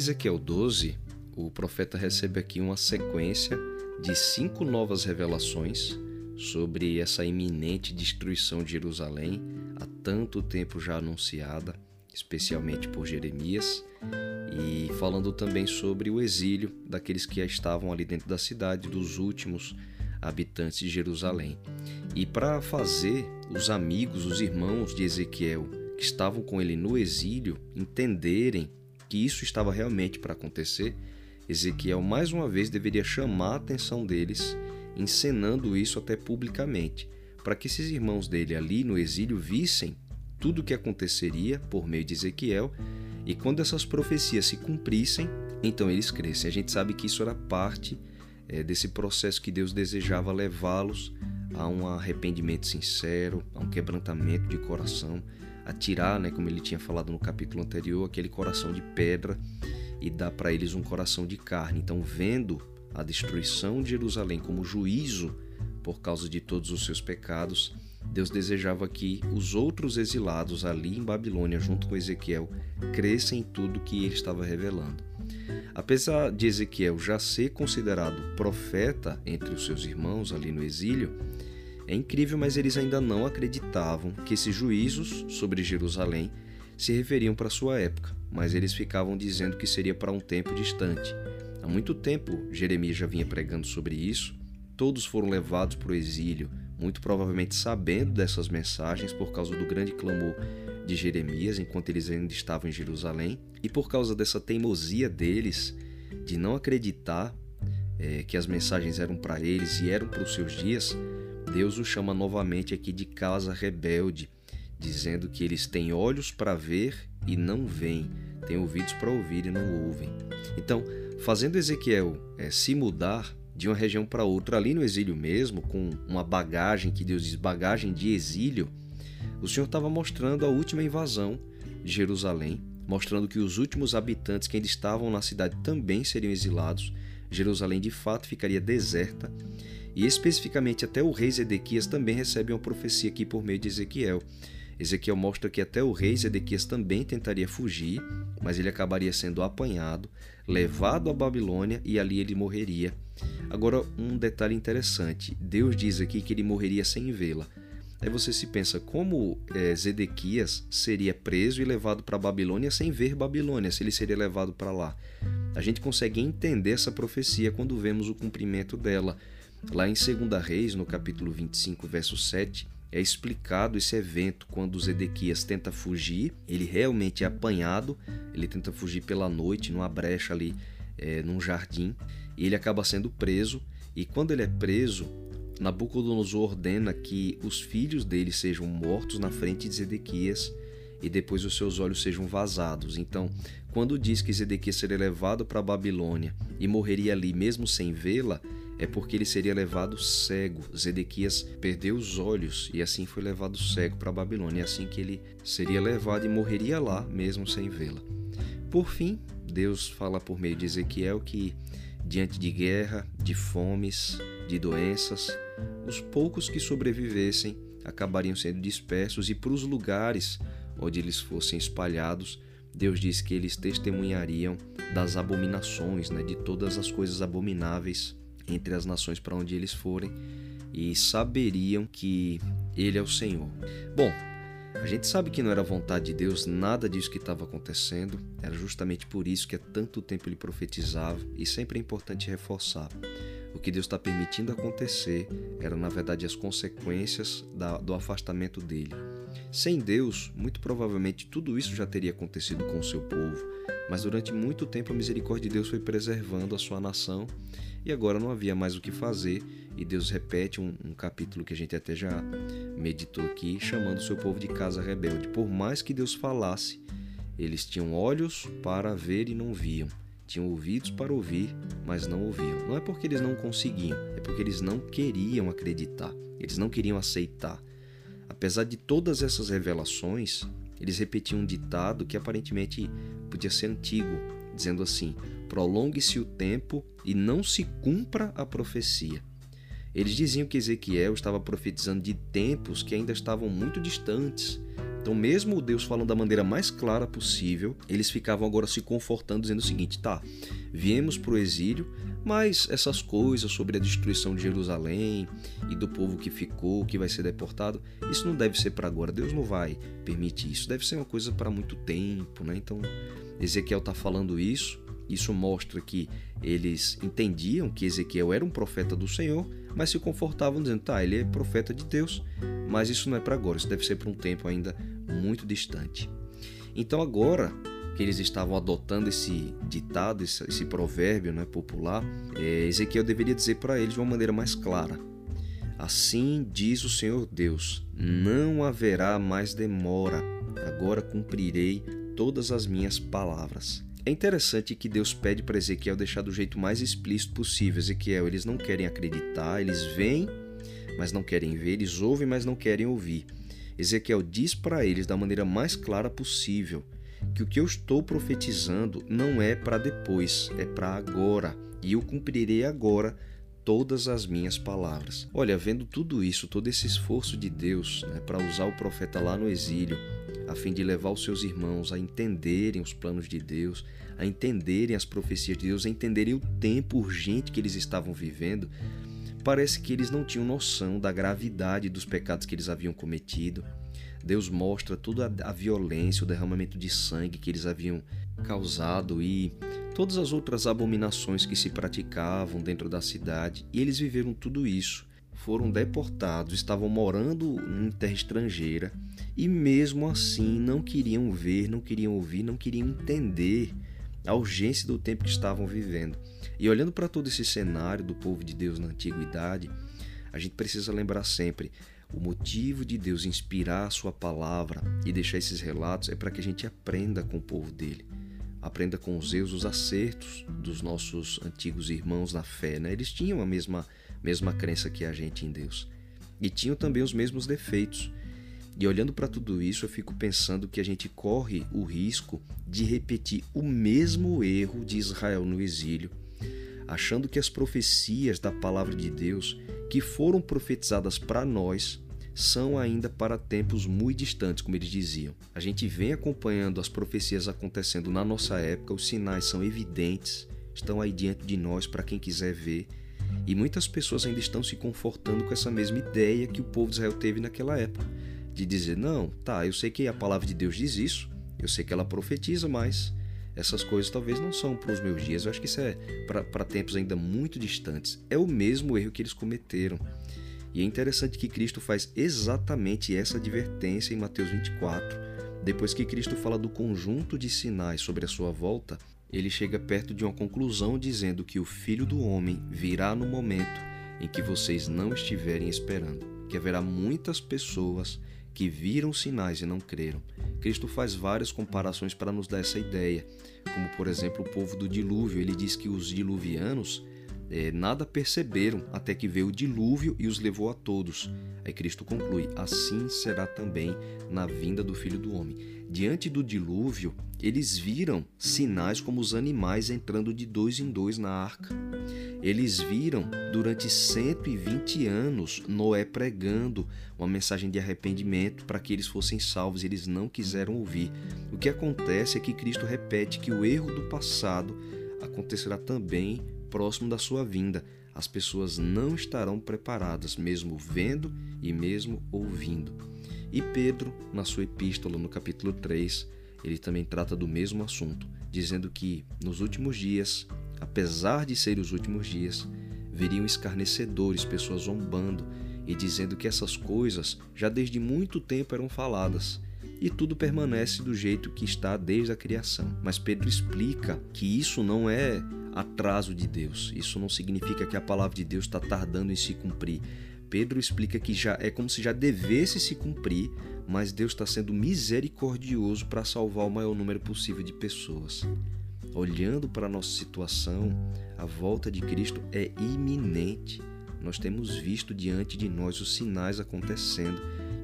Ezequiel 12, o profeta recebe aqui uma sequência de cinco novas revelações sobre essa iminente destruição de Jerusalém, há tanto tempo já anunciada, especialmente por Jeremias, e falando também sobre o exílio daqueles que já estavam ali dentro da cidade, dos últimos habitantes de Jerusalém. E para fazer os amigos, os irmãos de Ezequiel, que estavam com ele no exílio, entenderem que isso estava realmente para acontecer, Ezequiel mais uma vez deveria chamar a atenção deles encenando isso até publicamente, para que esses irmãos dele ali no exílio vissem tudo o que aconteceria por meio de Ezequiel e quando essas profecias se cumprissem, então eles crescem. A gente sabe que isso era parte é, desse processo que Deus desejava levá-los a um arrependimento sincero, a um quebrantamento de coração, a tirar, né, como ele tinha falado no capítulo anterior, aquele coração de pedra e dar para eles um coração de carne. Então, vendo a destruição de Jerusalém como juízo por causa de todos os seus pecados, Deus desejava que os outros exilados ali em Babilônia, junto com Ezequiel, crescem em tudo que ele estava revelando. Apesar de Ezequiel já ser considerado profeta entre os seus irmãos ali no exílio, é incrível, mas eles ainda não acreditavam que esses juízos sobre Jerusalém se referiam para sua época, mas eles ficavam dizendo que seria para um tempo distante. Há muito tempo Jeremias já vinha pregando sobre isso. Todos foram levados para o exílio, muito provavelmente sabendo dessas mensagens por causa do grande clamor de Jeremias enquanto eles ainda estavam em Jerusalém e por causa dessa teimosia deles de não acreditar é, que as mensagens eram para eles e eram para os seus dias, Deus os chama novamente aqui de casa rebelde, dizendo que eles têm olhos para ver e não veem, têm ouvidos para ouvir e não ouvem. Então, fazendo Ezequiel é, se mudar de uma região para outra, ali no exílio mesmo, com uma bagagem, que Deus diz bagagem de exílio, o Senhor estava mostrando a última invasão de Jerusalém, mostrando que os últimos habitantes que ainda estavam na cidade também seriam exilados. Jerusalém de fato ficaria deserta. E especificamente até o rei Zedequias também recebe uma profecia aqui por meio de Ezequiel. Ezequiel mostra que até o rei Zedequias também tentaria fugir, mas ele acabaria sendo apanhado, levado à Babilônia e ali ele morreria. Agora, um detalhe interessante: Deus diz aqui que ele morreria sem vê-la. Aí você se pensa como é, Zedequias seria preso e levado para Babilônia sem ver Babilônia, se ele seria levado para lá. A gente consegue entender essa profecia quando vemos o cumprimento dela. Lá em 2 Reis, no capítulo 25, verso 7, é explicado esse evento quando Zedequias tenta fugir, ele realmente é apanhado, ele tenta fugir pela noite, numa brecha ali, é, num jardim, e ele acaba sendo preso. E quando ele é preso, Nabucodonosor ordena que os filhos dele sejam mortos na frente de Zedequias e depois os seus olhos sejam vazados. Então, quando diz que Zedequias seria levado para a Babilônia e morreria ali mesmo sem vê-la, é porque ele seria levado cego. Zedequias perdeu os olhos e assim foi levado cego para a Babilônia. É assim que ele seria levado e morreria lá mesmo sem vê-la. Por fim, Deus fala por meio de Ezequiel que diante de guerra, de fomes, de doenças, os poucos que sobrevivessem acabariam sendo dispersos e para os lugares onde eles fossem espalhados, Deus diz que eles testemunhariam das abominações, né, de todas as coisas abomináveis entre as nações para onde eles forem e saberiam que Ele é o Senhor. Bom, a gente sabe que não era vontade de Deus nada disso que estava acontecendo, era justamente por isso que há tanto tempo ele profetizava, e sempre é importante reforçar. O que Deus está permitindo acontecer era, na verdade, as consequências da, do afastamento dele. Sem Deus, muito provavelmente tudo isso já teria acontecido com o seu povo, mas durante muito tempo a misericórdia de Deus foi preservando a sua nação e agora não havia mais o que fazer, e Deus repete um, um capítulo que a gente até já meditou aqui, chamando o seu povo de casa rebelde. Por mais que Deus falasse, eles tinham olhos para ver e não viam, tinham ouvidos para ouvir, mas não ouviam. Não é porque eles não conseguiam, é porque eles não queriam acreditar, eles não queriam aceitar. Apesar de todas essas revelações, eles repetiam um ditado que aparentemente podia ser antigo, dizendo assim: prolongue-se o tempo e não se cumpra a profecia. Eles diziam que Ezequiel estava profetizando de tempos que ainda estavam muito distantes, Então, mesmo Deus falando da maneira mais clara possível, eles ficavam agora se confortando, dizendo o seguinte: tá, viemos para o exílio, mas essas coisas sobre a destruição de Jerusalém e do povo que ficou, que vai ser deportado, isso não deve ser para agora. Deus não vai permitir isso. Deve ser uma coisa para muito tempo, né? Então, Ezequiel está falando isso. Isso mostra que eles entendiam que Ezequiel era um profeta do Senhor, mas se confortavam dizendo: tá, ele é profeta de Deus, mas isso não é para agora, isso deve ser para um tempo ainda muito distante. Então, agora que eles estavam adotando esse ditado, esse, esse provérbio né, popular, é, Ezequiel deveria dizer para eles de uma maneira mais clara: Assim diz o Senhor Deus: não haverá mais demora, agora cumprirei todas as minhas palavras. É interessante que Deus pede para Ezequiel deixar do jeito mais explícito possível. Ezequiel, eles não querem acreditar, eles veem, mas não querem ver, eles ouvem, mas não querem ouvir. Ezequiel diz para eles da maneira mais clara possível que o que eu estou profetizando não é para depois, é para agora, e eu cumprirei agora todas as minhas palavras. Olha, vendo tudo isso, todo esse esforço de Deus né, para usar o profeta lá no exílio, a fim de levar os seus irmãos a entenderem os planos de Deus, a entenderem as profecias de Deus, a entenderem o tempo urgente que eles estavam vivendo, parece que eles não tinham noção da gravidade dos pecados que eles haviam cometido. Deus mostra toda a violência, o derramamento de sangue que eles haviam causado e todas as outras abominações que se praticavam dentro da cidade, e eles viveram tudo isso. Foram deportados, estavam morando em terra estrangeira e mesmo assim não queriam ver, não queriam ouvir, não queriam entender a urgência do tempo que estavam vivendo. E olhando para todo esse cenário do povo de Deus na antiguidade, a gente precisa lembrar sempre: o motivo de Deus inspirar a sua palavra e deixar esses relatos é para que a gente aprenda com o povo dele. Aprenda com os erros, os acertos dos nossos antigos irmãos na fé. Né? Eles tinham a mesma, mesma crença que a gente em Deus. E tinham também os mesmos defeitos. E olhando para tudo isso, eu fico pensando que a gente corre o risco de repetir o mesmo erro de Israel no exílio, achando que as profecias da palavra de Deus que foram profetizadas para nós são ainda para tempos muito distantes, como eles diziam. A gente vem acompanhando as profecias acontecendo na nossa época, os sinais são evidentes, estão aí diante de nós para quem quiser ver. E muitas pessoas ainda estão se confortando com essa mesma ideia que o povo de Israel teve naquela época de dizer: não, tá, eu sei que a palavra de Deus diz isso, eu sei que ela profetiza, mas essas coisas talvez não são para os meus dias. Eu acho que isso é para tempos ainda muito distantes. É o mesmo erro que eles cometeram. E é interessante que Cristo faz exatamente essa advertência em Mateus 24. Depois que Cristo fala do conjunto de sinais sobre a sua volta, ele chega perto de uma conclusão dizendo que o Filho do Homem virá no momento em que vocês não estiverem esperando, que haverá muitas pessoas que viram sinais e não creram. Cristo faz várias comparações para nos dar essa ideia, como por exemplo o povo do dilúvio. Ele diz que os diluvianos é, nada perceberam até que veio o dilúvio e os levou a todos. Aí Cristo conclui: assim será também na vinda do Filho do Homem. Diante do dilúvio, eles viram sinais como os animais entrando de dois em dois na arca. Eles viram durante 120 anos Noé pregando uma mensagem de arrependimento para que eles fossem salvos. Eles não quiseram ouvir. O que acontece é que Cristo repete que o erro do passado acontecerá também próximo da sua vinda. As pessoas não estarão preparadas, mesmo vendo e mesmo ouvindo. E Pedro, na sua epístola, no capítulo 3, ele também trata do mesmo assunto, dizendo que nos últimos dias, apesar de serem os últimos dias, viriam escarnecedores, pessoas zombando e dizendo que essas coisas já desde muito tempo eram faladas e tudo permanece do jeito que está desde a criação. Mas Pedro explica que isso não é atraso de Deus. Isso não significa que a palavra de Deus está tardando em se cumprir. Pedro explica que já é como se já devesse se cumprir, mas Deus está sendo misericordioso para salvar o maior número possível de pessoas. Olhando para a nossa situação, a volta de Cristo é iminente. Nós temos visto diante de nós os sinais acontecendo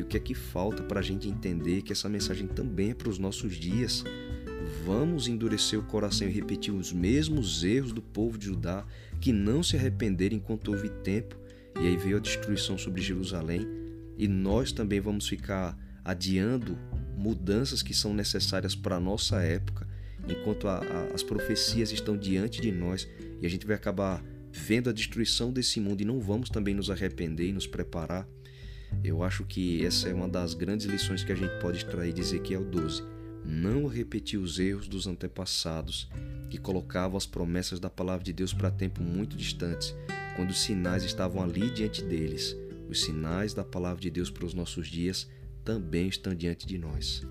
e o que é que falta para a gente entender que essa mensagem também é para os nossos dias? Vamos endurecer o coração e repetir os mesmos erros do povo de Judá, que não se arrependeram enquanto houve tempo, e aí veio a destruição sobre Jerusalém, e nós também vamos ficar adiando mudanças que são necessárias para a nossa época, enquanto a, a, as profecias estão diante de nós. E a gente vai acabar vendo a destruição desse mundo e não vamos também nos arrepender e nos preparar. Eu acho que essa é uma das grandes lições que a gente pode extrair de Ezequiel 12. Não repetir os erros dos antepassados que colocavam as promessas da palavra de Deus para tempo muito distantes, quando os sinais estavam ali diante deles. Os sinais da palavra de Deus para os nossos dias também estão diante de nós.